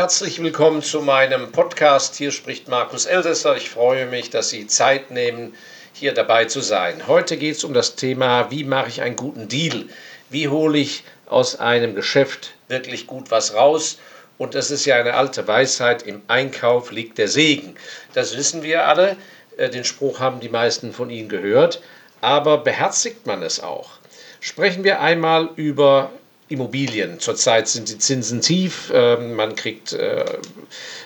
Herzlich willkommen zu meinem Podcast. Hier spricht Markus Elsässer. Ich freue mich, dass Sie Zeit nehmen, hier dabei zu sein. Heute geht es um das Thema, wie mache ich einen guten Deal? Wie hole ich aus einem Geschäft wirklich gut was raus? Und das ist ja eine alte Weisheit, im Einkauf liegt der Segen. Das wissen wir alle. Äh, den Spruch haben die meisten von Ihnen gehört. Aber beherzigt man es auch? Sprechen wir einmal über Immobilien. Zurzeit sind die Zinsen tief, ähm, man kriegt, äh,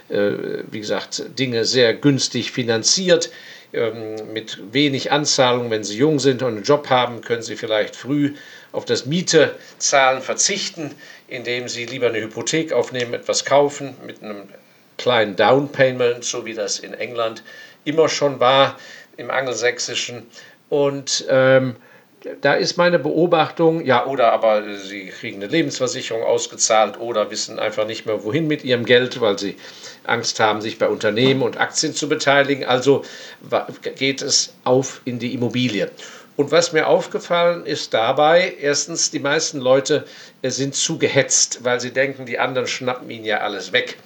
äh, wie gesagt, Dinge sehr günstig finanziert. Ähm, mit wenig Anzahlung, wenn Sie jung sind und einen Job haben, können Sie vielleicht früh auf das Mietezahlen verzichten, indem Sie lieber eine Hypothek aufnehmen, etwas kaufen mit einem kleinen Down Payment, so wie das in England immer schon war, im Angelsächsischen. Und ähm, da ist meine Beobachtung, ja, oder aber sie kriegen eine Lebensversicherung ausgezahlt oder wissen einfach nicht mehr, wohin mit ihrem Geld, weil sie Angst haben, sich bei Unternehmen und Aktien zu beteiligen. Also geht es auf in die Immobilie. Und was mir aufgefallen ist dabei, erstens, die meisten Leute äh, sind zu gehetzt, weil sie denken, die anderen schnappen ihnen ja alles weg.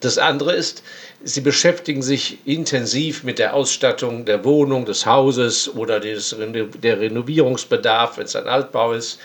Das andere ist, sie beschäftigen sich intensiv mit der Ausstattung der Wohnung, des Hauses oder des, der Renovierungsbedarf, wenn es ein Altbau ist.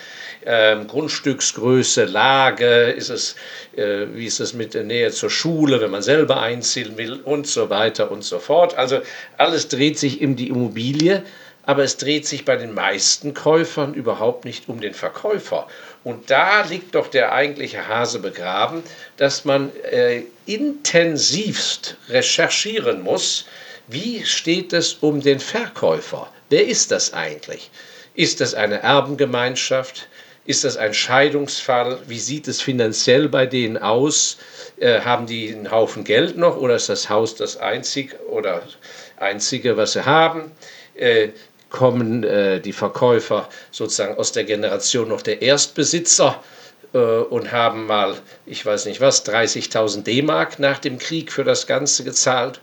Ähm, Grundstücksgröße, Lage, ist es, äh, wie ist es mit der Nähe zur Schule, wenn man selber einziehen will und so weiter und so fort. Also alles dreht sich um die Immobilie aber es dreht sich bei den meisten Käufern überhaupt nicht um den Verkäufer. Und da liegt doch der eigentliche Hase begraben, dass man äh, intensivst recherchieren muss, wie steht es um den Verkäufer? Wer ist das eigentlich? Ist das eine Erbengemeinschaft? Ist das ein Scheidungsfall? Wie sieht es finanziell bei denen aus? Äh, haben die einen Haufen Geld noch oder ist das Haus das einzig oder einzige, was sie haben? Äh, kommen äh, die Verkäufer sozusagen aus der Generation noch der Erstbesitzer äh, und haben mal, ich weiß nicht was, 30.000 D-Mark nach dem Krieg für das Ganze gezahlt.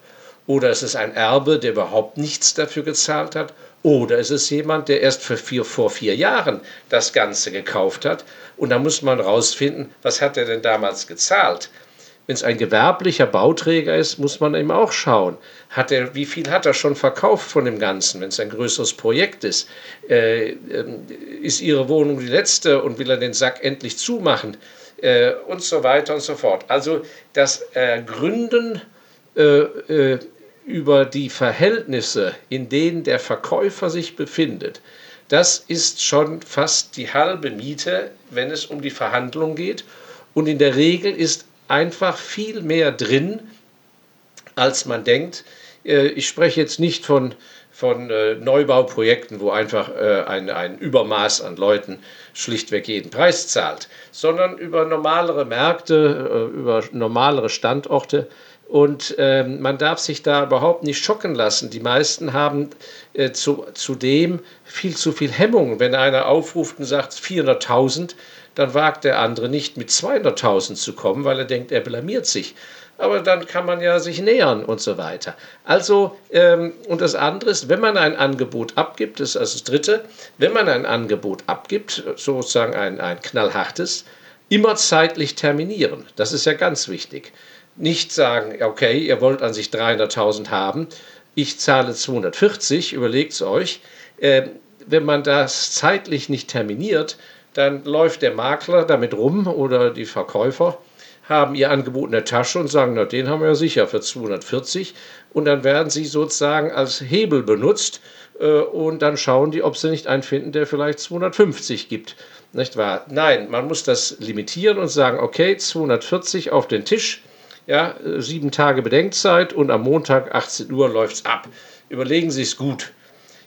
Oder ist es ein Erbe, der überhaupt nichts dafür gezahlt hat. Oder ist es jemand, der erst für vier, vor vier Jahren das Ganze gekauft hat. Und da muss man rausfinden, was hat er denn damals gezahlt. Wenn es ein gewerblicher Bauträger ist, muss man eben auch schauen, hat er, wie viel hat er schon verkauft von dem Ganzen, wenn es ein größeres Projekt ist. Äh, äh, ist Ihre Wohnung die letzte und will er den Sack endlich zumachen äh, und so weiter und so fort. Also das Gründen äh, äh, über die Verhältnisse, in denen der Verkäufer sich befindet, das ist schon fast die halbe Miete, wenn es um die Verhandlung geht. Und in der Regel ist einfach viel mehr drin, als man denkt. Äh, ich spreche jetzt nicht von, von äh, Neubauprojekten, wo einfach äh, ein, ein Übermaß an Leuten schlichtweg jeden Preis zahlt, sondern über normalere Märkte, über normalere Standorte. Und ähm, man darf sich da überhaupt nicht schocken lassen. Die meisten haben äh, zu, zudem viel zu viel Hemmung. Wenn einer aufruft und sagt 400.000, dann wagt der andere nicht mit 200.000 zu kommen, weil er denkt, er blamiert sich. Aber dann kann man ja sich nähern und so weiter. Also, ähm, und das andere ist, wenn man ein Angebot abgibt, das ist also das Dritte, wenn man ein Angebot abgibt, sozusagen ein, ein knallhartes, immer zeitlich terminieren. Das ist ja ganz wichtig. Nicht sagen, okay, ihr wollt an sich 300.000 haben, ich zahle 240, überlegt es euch. Äh, wenn man das zeitlich nicht terminiert, dann läuft der Makler damit rum oder die Verkäufer haben ihr Angebot in der Tasche und sagen, na, den haben wir ja sicher für 240 und dann werden sie sozusagen als Hebel benutzt äh, und dann schauen die, ob sie nicht einen finden, der vielleicht 250 gibt. Nicht wahr? Nein, man muss das limitieren und sagen, okay, 240 auf den Tisch, ja, sieben Tage Bedenkzeit und am Montag 18 Uhr läuft es ab. Überlegen Sie es gut.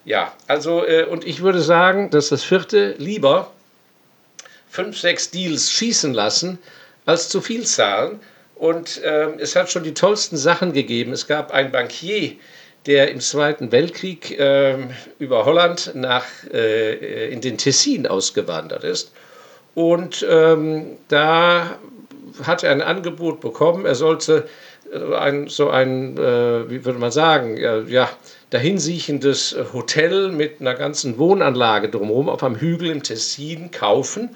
Ja, also, äh, und ich würde sagen, dass das vierte lieber fünf, sechs Deals schießen lassen, als zu viel zahlen. Und äh, es hat schon die tollsten Sachen gegeben. Es gab einen Bankier, der im Zweiten Weltkrieg äh, über Holland nach, äh, in den Tessin ausgewandert ist. Und ähm, da hat er ein Angebot bekommen, er sollte äh, ein, so ein, äh, wie würde man sagen, ja, ja, dahinsiechendes Hotel mit einer ganzen Wohnanlage drumherum auf einem Hügel im Tessin kaufen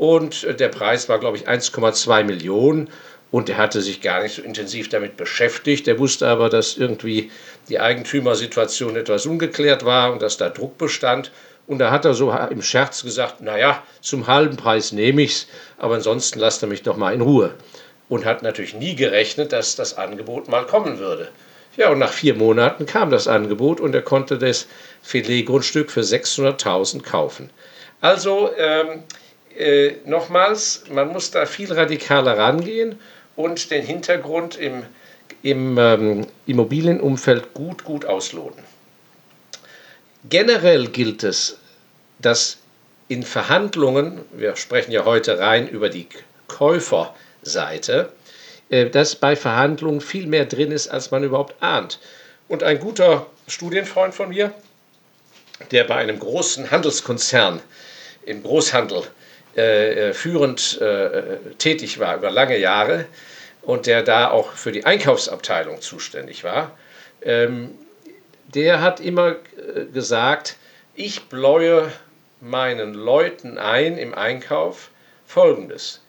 und der Preis war, glaube ich, 1,2 Millionen. Und er hatte sich gar nicht so intensiv damit beschäftigt. Er wusste aber, dass irgendwie die Eigentümersituation etwas ungeklärt war und dass da Druck bestand. Und da hat er so im Scherz gesagt, naja, zum halben Preis nehme ich's, aber ansonsten lasst er mich doch mal in Ruhe. Und hat natürlich nie gerechnet, dass das Angebot mal kommen würde. Ja, und nach vier Monaten kam das Angebot und er konnte das Filetgrundstück für 600.000 kaufen. Also ähm, äh, nochmals, man muss da viel radikaler rangehen und den Hintergrund im, im ähm, Immobilienumfeld gut, gut ausloten. Generell gilt es, dass in Verhandlungen, wir sprechen ja heute rein über die Käuferseite, äh, dass bei Verhandlungen viel mehr drin ist, als man überhaupt ahnt. Und ein guter Studienfreund von mir, der bei einem großen Handelskonzern im Großhandel äh, äh, führend äh, tätig war über lange Jahre und der da auch für die Einkaufsabteilung zuständig war, ähm, der hat immer äh, gesagt, ich bläue meinen Leuten ein im Einkauf Folgendes.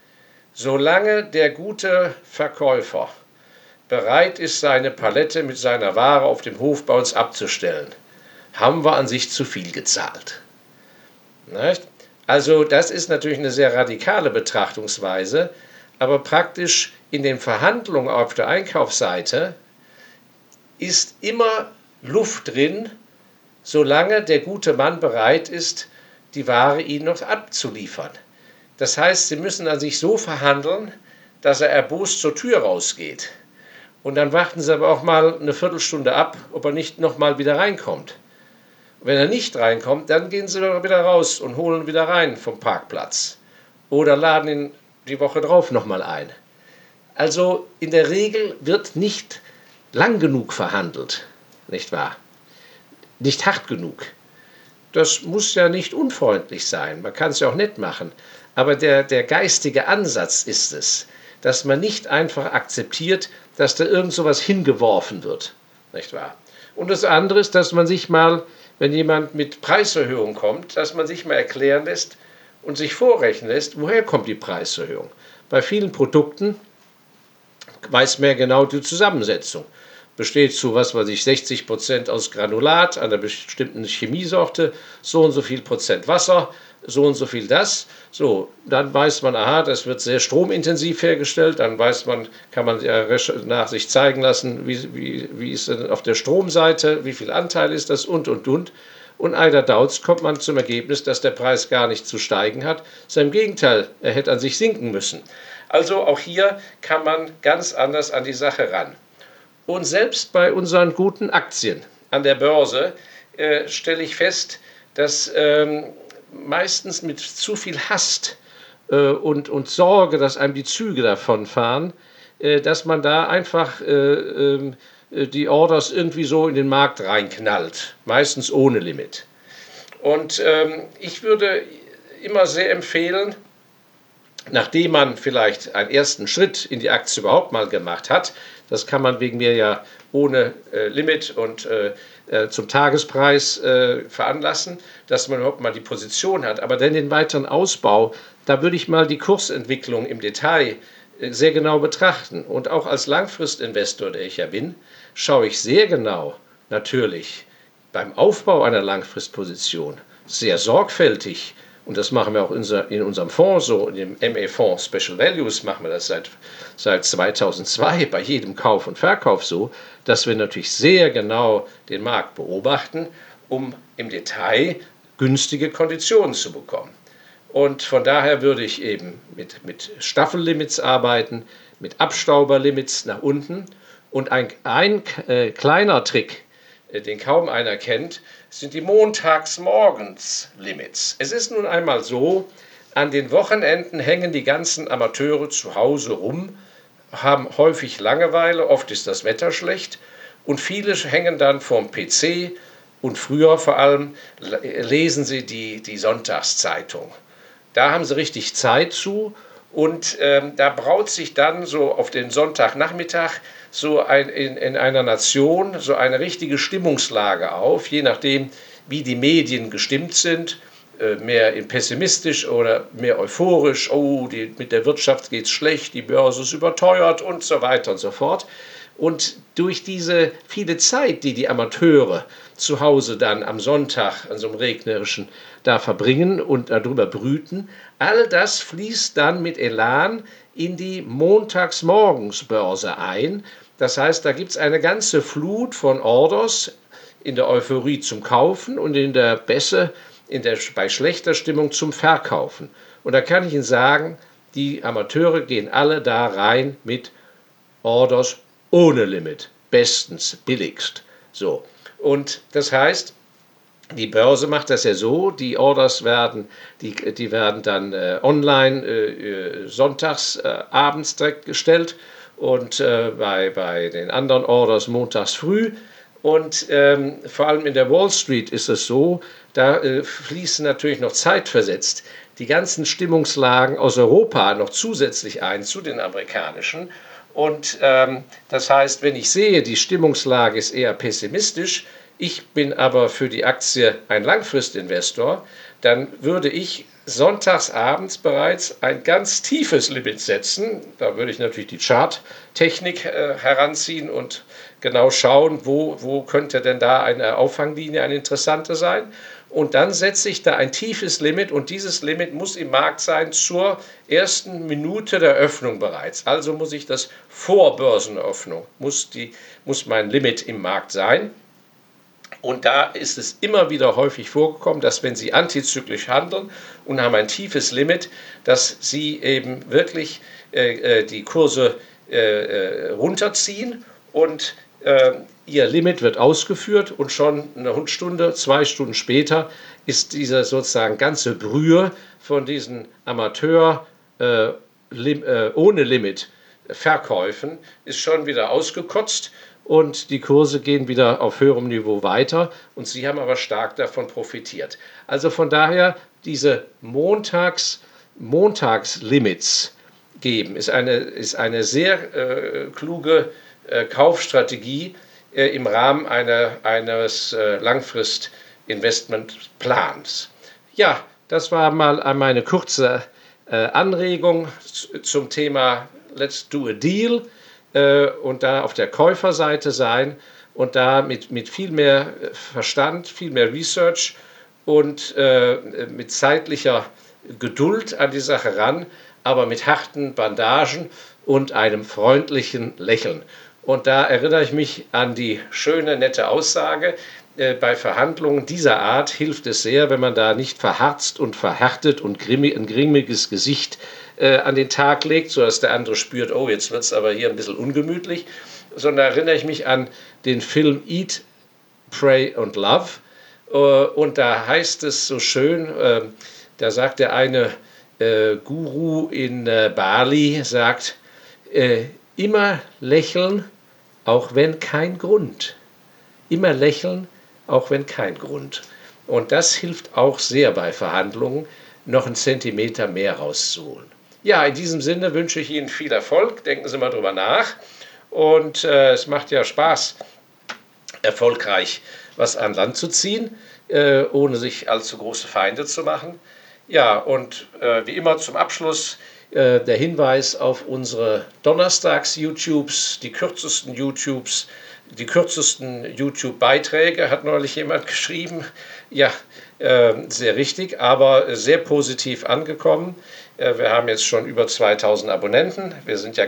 Solange der gute Verkäufer bereit ist, seine Palette mit seiner Ware auf dem Hof bei uns abzustellen, haben wir an sich zu viel gezahlt. Nicht? Also das ist natürlich eine sehr radikale Betrachtungsweise, aber praktisch in den Verhandlungen auf der Einkaufsseite ist immer Luft drin, solange der gute Mann bereit ist, die Ware ihnen noch abzuliefern. Das heißt, sie müssen an sich so verhandeln, dass er erbost zur Tür rausgeht. Und dann warten sie aber auch mal eine Viertelstunde ab, ob er nicht nochmal wieder reinkommt. Wenn er nicht reinkommt, dann gehen sie wieder raus und holen wieder rein vom Parkplatz. Oder laden ihn die Woche drauf nochmal ein. Also in der Regel wird nicht lang genug verhandelt, nicht wahr? Nicht hart genug. Das muss ja nicht unfreundlich sein, man kann es ja auch nett machen. Aber der, der geistige Ansatz ist es, dass man nicht einfach akzeptiert, dass da irgend sowas hingeworfen wird, nicht wahr? Und das andere ist, dass man sich mal wenn jemand mit Preiserhöhung kommt, dass man sich mal erklären lässt und sich vorrechnen lässt, woher kommt die Preiserhöhung. Bei vielen Produkten weiß man genau die Zusammensetzung. Besteht zu, was weiß ich, 60 Prozent aus Granulat, einer bestimmten Chemiesorte, so und so viel Prozent Wasser, so und so viel das. So, dann weiß man, aha, das wird sehr stromintensiv hergestellt. Dann weiß man, kann man ja nach sich zeigen lassen, wie, wie, wie ist denn auf der Stromseite, wie viel Anteil ist das und und und. Und eider Dauz kommt man zum Ergebnis, dass der Preis gar nicht zu steigen hat. Sein Gegenteil, er hätte an sich sinken müssen. Also auch hier kann man ganz anders an die Sache ran. Und selbst bei unseren guten Aktien an der Börse äh, stelle ich fest, dass ähm, meistens mit zu viel Hast äh, und, und Sorge, dass einem die Züge davonfahren, äh, dass man da einfach äh, ähm, äh, die Orders irgendwie so in den Markt reinknallt, meistens ohne Limit. Und ähm, ich würde immer sehr empfehlen, nachdem man vielleicht einen ersten Schritt in die Aktie überhaupt mal gemacht hat, das kann man wegen mir ja ohne äh, Limit und äh, zum Tagespreis äh, veranlassen, dass man überhaupt mal die Position hat. Aber dann den weiteren Ausbau, da würde ich mal die Kursentwicklung im Detail äh, sehr genau betrachten. Und auch als Langfristinvestor, der ich ja bin, schaue ich sehr genau natürlich beim Aufbau einer Langfristposition sehr sorgfältig und das machen wir auch in unserem Fonds so, in dem ME-Fonds Special Values machen wir das seit, seit 2002 bei jedem Kauf und Verkauf so, dass wir natürlich sehr genau den Markt beobachten, um im Detail günstige Konditionen zu bekommen. Und von daher würde ich eben mit, mit Staffellimits arbeiten, mit Abstauberlimits nach unten. Und ein, ein äh, kleiner Trick, den kaum einer kennt, sind die Montagsmorgens-Limits. Es ist nun einmal so, an den Wochenenden hängen die ganzen Amateure zu Hause rum, haben häufig Langeweile, oft ist das Wetter schlecht und viele hängen dann vorm PC und früher vor allem lesen sie die, die Sonntagszeitung. Da haben sie richtig Zeit zu und ähm, da braut sich dann so auf den Sonntagnachmittag so ein, in, in einer Nation so eine richtige Stimmungslage auf, je nachdem, wie die Medien gestimmt sind. äh, mehr pessimistisch oder mehr euphorisch, oh, die, mit der Wirtschaft geht es schlecht, die Börse ist überteuert und so weiter und so fort. Und durch diese viele Zeit, die die Amateure zu Hause dann am Sonntag, an so einem regnerischen, da verbringen und darüber brüten, all das fließt dann mit Elan in die Montagsmorgensbörse ein. Das heißt, da gibt es eine ganze Flut von Orders in der Euphorie zum Kaufen und in der Bässe, in der, bei schlechter Stimmung zum Verkaufen. Und da kann ich Ihnen sagen, die Amateure gehen alle da rein mit Orders ohne Limit, bestens, billigst. So. Und das heißt, die Börse macht das ja so, die Orders werden, die, die werden dann äh, online äh, äh sonntags äh, abends direkt gestellt und äh, bei, bei den anderen Orders montags früh. Und ähm, vor allem in der Wall Street ist es so, da äh, fließen natürlich noch zeitversetzt die ganzen Stimmungslagen aus Europa noch zusätzlich ein zu den amerikanischen. Und ähm, das heißt, wenn ich sehe, die Stimmungslage ist eher pessimistisch, ich bin aber für die Aktie ein Langfristinvestor, dann würde ich sonntags abends bereits ein ganz tiefes Limit setzen. Da würde ich natürlich die Charttechnik äh, heranziehen und genau schauen, wo, wo könnte denn da eine Auffanglinie, eine interessante sein. Und dann setze ich da ein tiefes Limit und dieses Limit muss im Markt sein zur ersten Minute der Öffnung bereits. Also muss ich das vor Börsenöffnung, muss, die, muss mein Limit im Markt sein. Und da ist es immer wieder häufig vorgekommen, dass wenn Sie antizyklisch handeln und haben ein tiefes Limit, dass Sie eben wirklich äh, äh die Kurse äh, äh, runterziehen und äh, ihr Limit wird ausgeführt und schon eine Stunde, zwei Stunden später ist diese sozusagen ganze Brühe von diesen Amateur äh, lim, ohne Limit Verkäufen ist schon wieder ausgekotzt und die Kurse gehen wieder auf höherem Niveau weiter und sie haben aber stark davon profitiert. Also von daher diese Montags Montagslimits geben ist eine, ist eine sehr äh, kluge äh, Kaufstrategie äh, im Rahmen einer, eines äh, Langfrist-Investmentplans. Ja, das war mal meine kurze Anregung zum Thema Let's do a deal und da auf der Käuferseite sein und da mit, mit viel mehr Verstand, viel mehr Research und mit zeitlicher Geduld an die Sache ran, aber mit harten Bandagen und einem freundlichen Lächeln. Und da erinnere ich mich an die schöne, nette Aussage, äh, bei Verhandlungen dieser Art hilft es sehr, wenn man da nicht verharzt und verhärtet und ein grimmiges Gesicht äh, an den Tag legt, sodass der andere spürt, oh, jetzt wird es aber hier ein bisschen ungemütlich, sondern erinnere ich mich an den Film Eat, Pray and Love. Äh, und da heißt es so schön, äh, da sagt der eine äh, Guru in äh, Bali, sagt, immer lächeln, auch wenn kein Grund. Immer lächeln, auch wenn kein Grund. Und das hilft auch sehr bei Verhandlungen, noch einen Zentimeter mehr rauszuholen. Ja, in diesem Sinne wünsche ich Ihnen viel Erfolg. Denken Sie mal drüber nach. Und äh, es macht ja Spaß, erfolgreich was an Land zu ziehen, äh, ohne sich allzu große Feinde zu machen. Ja, und äh, wie immer zum Abschluss äh, der Hinweis auf unsere Donnerstags-YouTubes, die kürzesten YouTubes, die kürzesten YouTube-Beiträge, hat neulich jemand geschrieben. Ja, äh, sehr richtig, aber sehr positiv angekommen. Äh, wir haben jetzt schon über 2000 Abonnenten. Wir sind ja